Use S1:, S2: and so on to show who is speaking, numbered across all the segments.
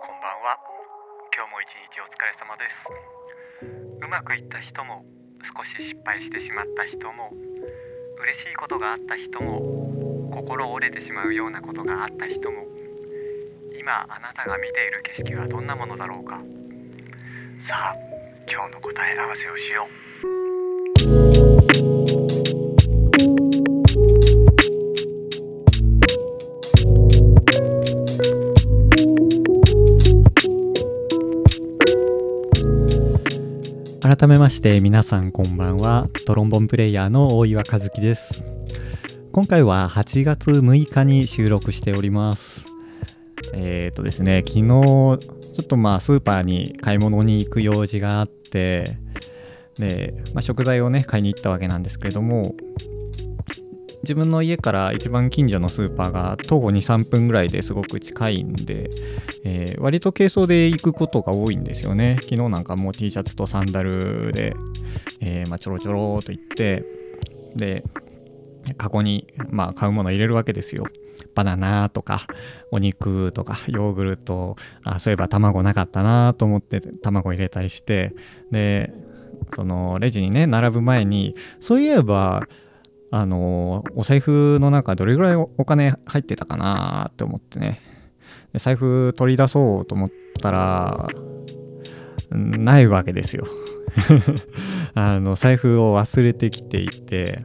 S1: こんばんは。今日も一日お疲れ様です。うまくいった人も少し失敗してしまった人も嬉しいことがあった人も心折れてしまうようなことがあった人も今あなたが見ている景色はどんなものだろうか。さあ今日の答え合わせをしよう。改めまして皆さんこんばんは。トロンボンプレイヤーの大岩和樹です。今回は8月6日に収録しております。えっ、ー、とですね昨日ちょっとまあスーパーに買い物に行く用事があってで、まあ、食材をね買いに行ったわけなんですけれども自分の家から一番近所のスーパーが徒歩23分ぐらいですごく近いんで、えー、割と軽装で行くことが多いんですよね。昨日なんかもう T シャツとサンダルで、えー、まあ、ちょろちょろと行ってでカゴに、まあ、買うもの入れるわけですよ。バナナとかお肉とかヨーグルトあそういえば卵なかったなと思って卵入れたりしてでそのレジにね並ぶ前にそういえばあのお財布の中どれぐらいお金入ってたかなって思ってね。で財布取り出そうと思ったらないわけですよ。あの財布を忘れてきていて。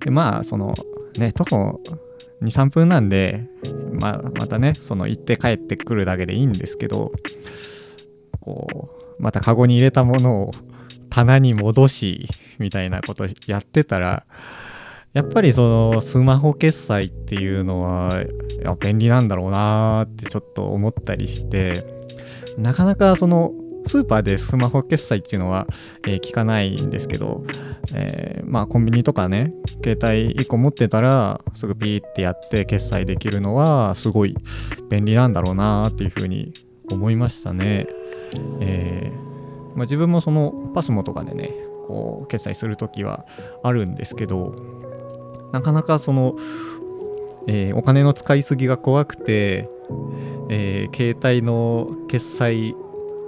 S1: でまあそのね徒歩23分なんで、まあ、またねその行って帰ってくるだけでいいんですけどこうまたカゴに入れたものを棚に戻しみたいなことやってたらやっぱりそのスマホ決済っていうのは便利なんだろうなーってちょっと思ったりしてなかなかそのスーパーでスマホ決済っていうのは、えー、聞かないんですけど、えー、まあコンビニとかね携帯1個持ってたらすぐピーってやって決済できるのはすごい便利なんだろうなーっていうふうに思いましたね。えー、まあ、自分もそのパスモとかでねこう決済する時はあるんですけどなかなかその、えー、お金の使いすぎが怖くて、えー、携帯の決済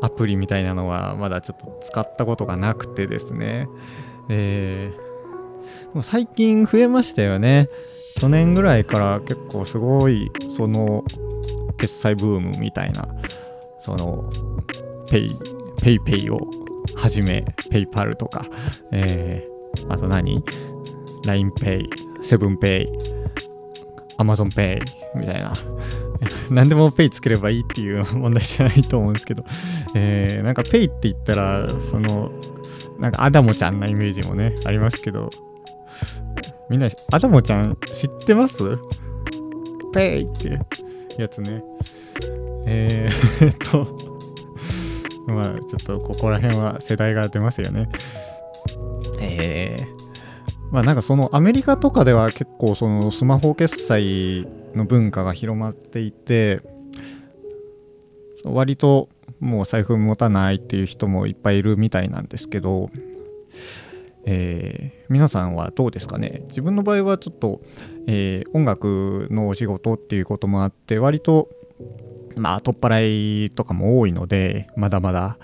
S1: アプリみたいなのはまだちょっと使ったことがなくてですね、えー、最近増えましたよね。去年ぐらいから結構すごいその決済ブームみたいなそのペイペイペイをはじめペイパルとか、えー、あと何？LINEPay セブンペイ、アマゾンペイみたいな。何でもペイつければいいっていう問題じゃないと思うんですけど、えー、なんかペイって言ったら、その、なんかアダモちゃんなイメージもね、ありますけど、みんな、アダモちゃん知ってます？ペイってやつね。えー、っと、まあちょっとここら辺は世代が出ますよね。まあなんかそのアメリカとかでは結構そのスマホ決済の文化が広まっていて割ともう財布持たないっていう人もいっぱいいるみたいなんですけど、えー、皆さんはどうですかね？自分の場合はちょっと、えー、音楽のお仕事っていうこともあって割とまあ取っ払いとかも多いのでまだまだ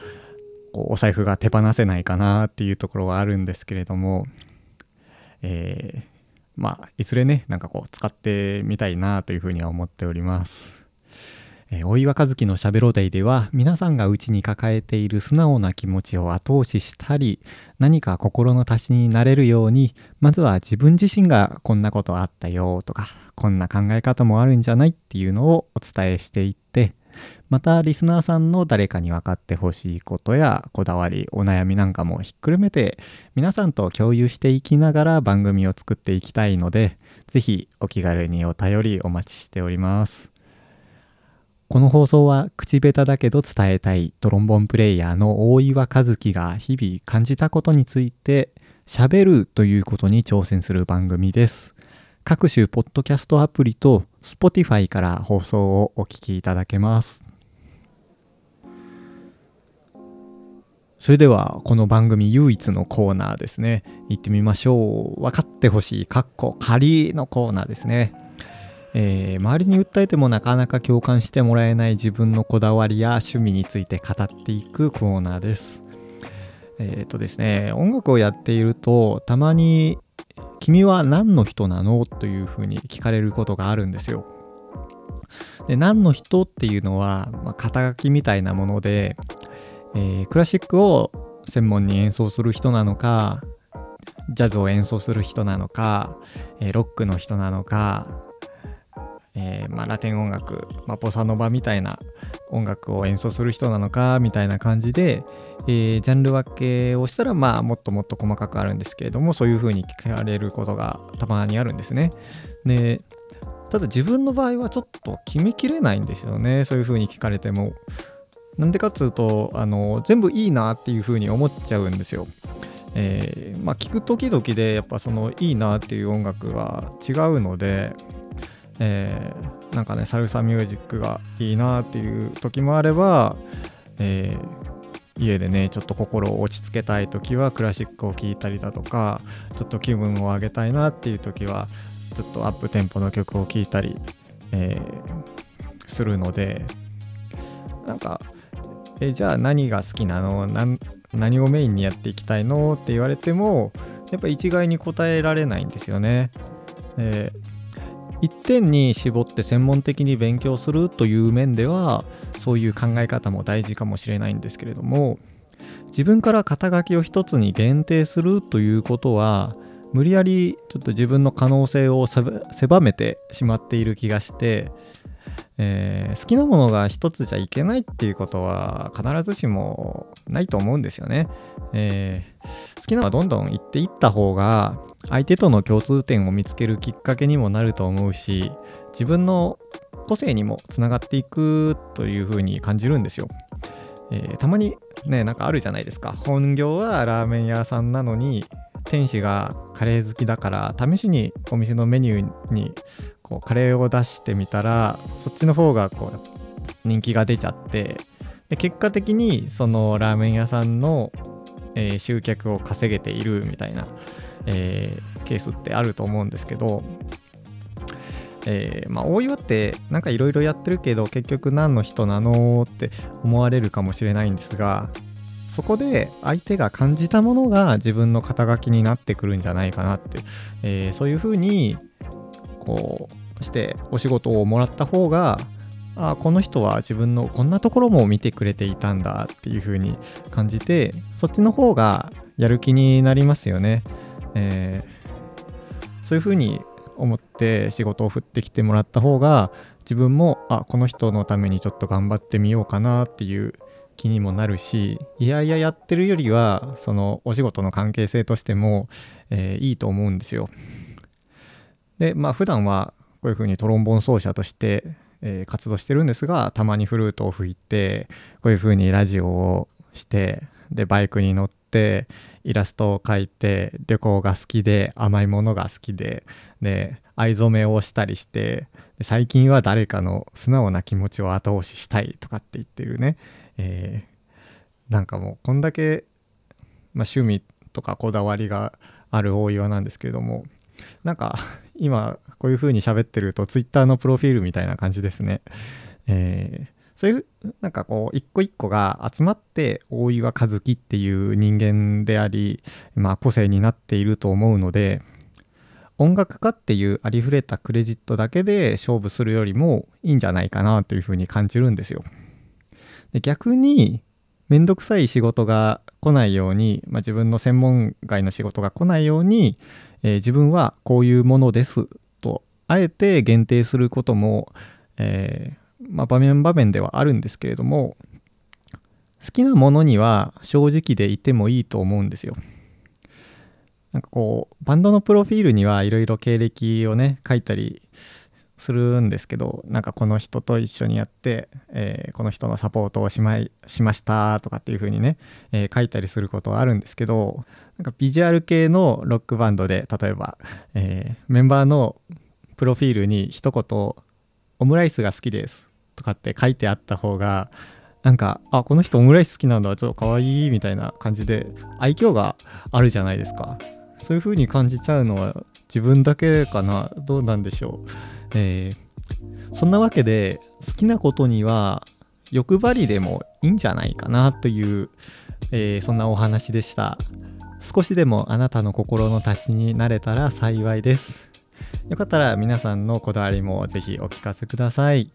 S1: お財布が手放せないかなっていうところはあるんですけれどもえー、まあいずれねなんかこう使ってみたいなというふうには思っております。えー、大岩和樹のしゃべろデイでは皆さんが内に抱えている素直な気持ちを後押ししたり何か心の足しになれるようにまずは自分自身がこんなことあったよとかこんな考え方もあるんじゃないっていうのをお伝えしていってまたリスナーさんの誰かに分かってほしいことやこだわりお悩みなんかもひっくるめて皆さんと共有していきながら番組を作っていきたいので是非お気軽にお便りお待ちしております。この放送は口下手だけど伝えたいトロンボンプレイヤーの大岩和樹が日々感じたことについて喋るということに挑戦する番組です。各種ポッドキャストアプリと Spotify から放送をお聞きいただけます。それではこの番組唯一のコーナーですね。行ってみましょう。分かってほしいかっこ仮のコーナーですね。えー、周りに訴えてもなかなか共感してもらえない自分のこだわりや趣味について語っていくコーナーです。えっ、とですね、音楽をやっているとたまに「君は何の人なの?」というふうに聞かれることがあるんですよ。で何の人っていうのは、まあ、肩書きみたいなもので、えー、クラシックを専門に演奏する人なのかジャズを演奏する人なのか、えー、ロックの人なのかえー、まあ、ラテン音楽、まあ、ボサノバみたいな音楽を演奏する人なのかみたいな感じで、えー、ジャンル分けをしたらまあもっともっと細かくあるんですけれどもそういう風に聞かれることがたまにあるんですね。でただ自分の場合はちょっと決めきれないんですよねそういう風に聞かれても。なんでかっつうとあの全部いいなっていう風に思っちゃうんですよ。えー、まあ聞く時々でやっぱそのいいなっていう音楽は違うのでえー、なんかねサルサミュージックがいいなっていう時もあれば、えー、家でねちょっと心を落ち着けたい時はクラシックを聴いたりだとかちょっと気分を上げたいなっていう時はちょっとアップテンポの曲を聴いたり、えー、するのでなんかえじゃあ何が好きなの？何をメインにやっていきたいの？って言われてもやっぱ一概に答えられないんですよね。えー一点に絞って専門的に勉強するという面ではそういう考え方も大事かもしれないんですけれども自分から肩書きを一つに限定するということは無理やりちょっと自分の可能性を狭めてしまっている気がして、えー、好きなものが一つじゃいけないっていうことは必ずしもないと思うんですよね。えー、好きなのはどんどん言っていった方が相手との共通点を見つけるきっかけにもなると思うし自分の個性にもつながっていくというふうに感じるんですよ。えー、たまにねなんかあるじゃないですか本業はラーメン屋さんなのに店主がカレー好きだから試しにお店のメニューにこうカレーを出してみたらそっちの方がこう人気が出ちゃってで結果的にそのラーメン屋さんの、えー、集客を稼げているみたいなえー、ケースってあると思うんですけど、えー、まあ、大岩ってなんかいろいろやってるけど結局何の人なのって思われるかもしれないんですがそこで相手が感じたものが自分の肩書きになってくるんじゃないかなって、えー、そういうふうにこうしてお仕事をもらった方があこの人は自分のこんなところも見てくれていたんだっていう風に感じてそっちの方がやる気になりますよね。えー、そういうふうに思って仕事を振ってきてもらった方が自分もあこの人のためにちょっと頑張ってみようかなっていう気にもなるしいやいややってるよりはそのお仕事の関係性としても、えー、いいと思うんですよ。でまあ普段はこういうふうにトロンボン奏者として、えー、活動してるんですがたまにフルートを吹いてこういうふうにラジオをしてでバイクに乗ってイラストを描いて旅行が好きで甘いものが好きでで藍染めをしたりして最近は誰かの素直な気持ちを後押ししたいとかって言ってるね、えー、なんかもうこんだけ、まあ、趣味とかこだわりがある大岩なんですけれどもなんか今こういう風に喋ってると Twitter のプロフィールみたいな感じですね。えーそういうなんかこう一個一個が集まって大岩和樹っていう人間であり、まあ、個性になっていると思うので音楽家っていうありふれたクレジットだけで勝負するよりもいいんじゃないかなというふうに感じるんですよ。で逆にめんどくさい仕事が来ないように、まあ、自分の専門外の仕事が来ないように、えー、自分はこういうものですとあえて限定することも、えーまあ、場面場面ではあるんですけれども好きなものには正直でいてもいいと思うんですよ。なんかこうバンドのプロフィールにはいろいろ経歴をね書いたりするんですけどなんかこの人と一緒にやって、えー、この人のサポートをしまいしましたとかっていう風にね、えー、書いたりすることはあるんですけどなんかビジュアル系のロックバンドで例えば、えー、メンバーのプロフィールに一言「オムライスが好きです」とかって書いてあった方がなんかあこの人オムライス好きなんだちょっとかわいいみたいな感じで愛嬌があるじゃないですか。そういう風に感じちゃうのは自分だけかな。どうなんでしょう。えー、そんなわけで好きなことには欲張りでもいいんじゃないかなという、えー、そんなお話でした。少しでもあなたの心の足しになれたら幸いです。よかったら皆さんのこだわりもぜひお聞かせください。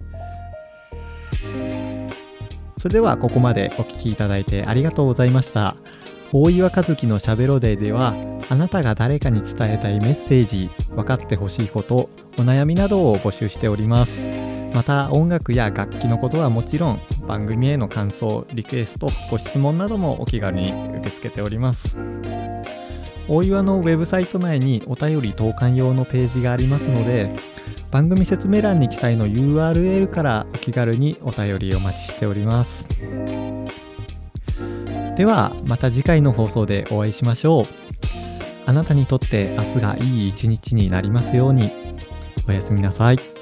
S1: それではここまでお聴きいただいてありがとうございました。大岩和樹のしゃべろデーではあなたが誰かに伝えたいメッセージ分かってほしいことお悩みなどを募集しております。また音楽や楽器のことはもちろん番組への感想リクエストご質問などもお気軽に受け付けております。大岩のウェブサイト内にお便り投函用のページがありますので番組説明欄に記載の URL からお気軽にお便りお待ちしております。ではまた次回の放送でお会いしましょうあなたにとって明日がいい一日になりますようにおやすみなさい。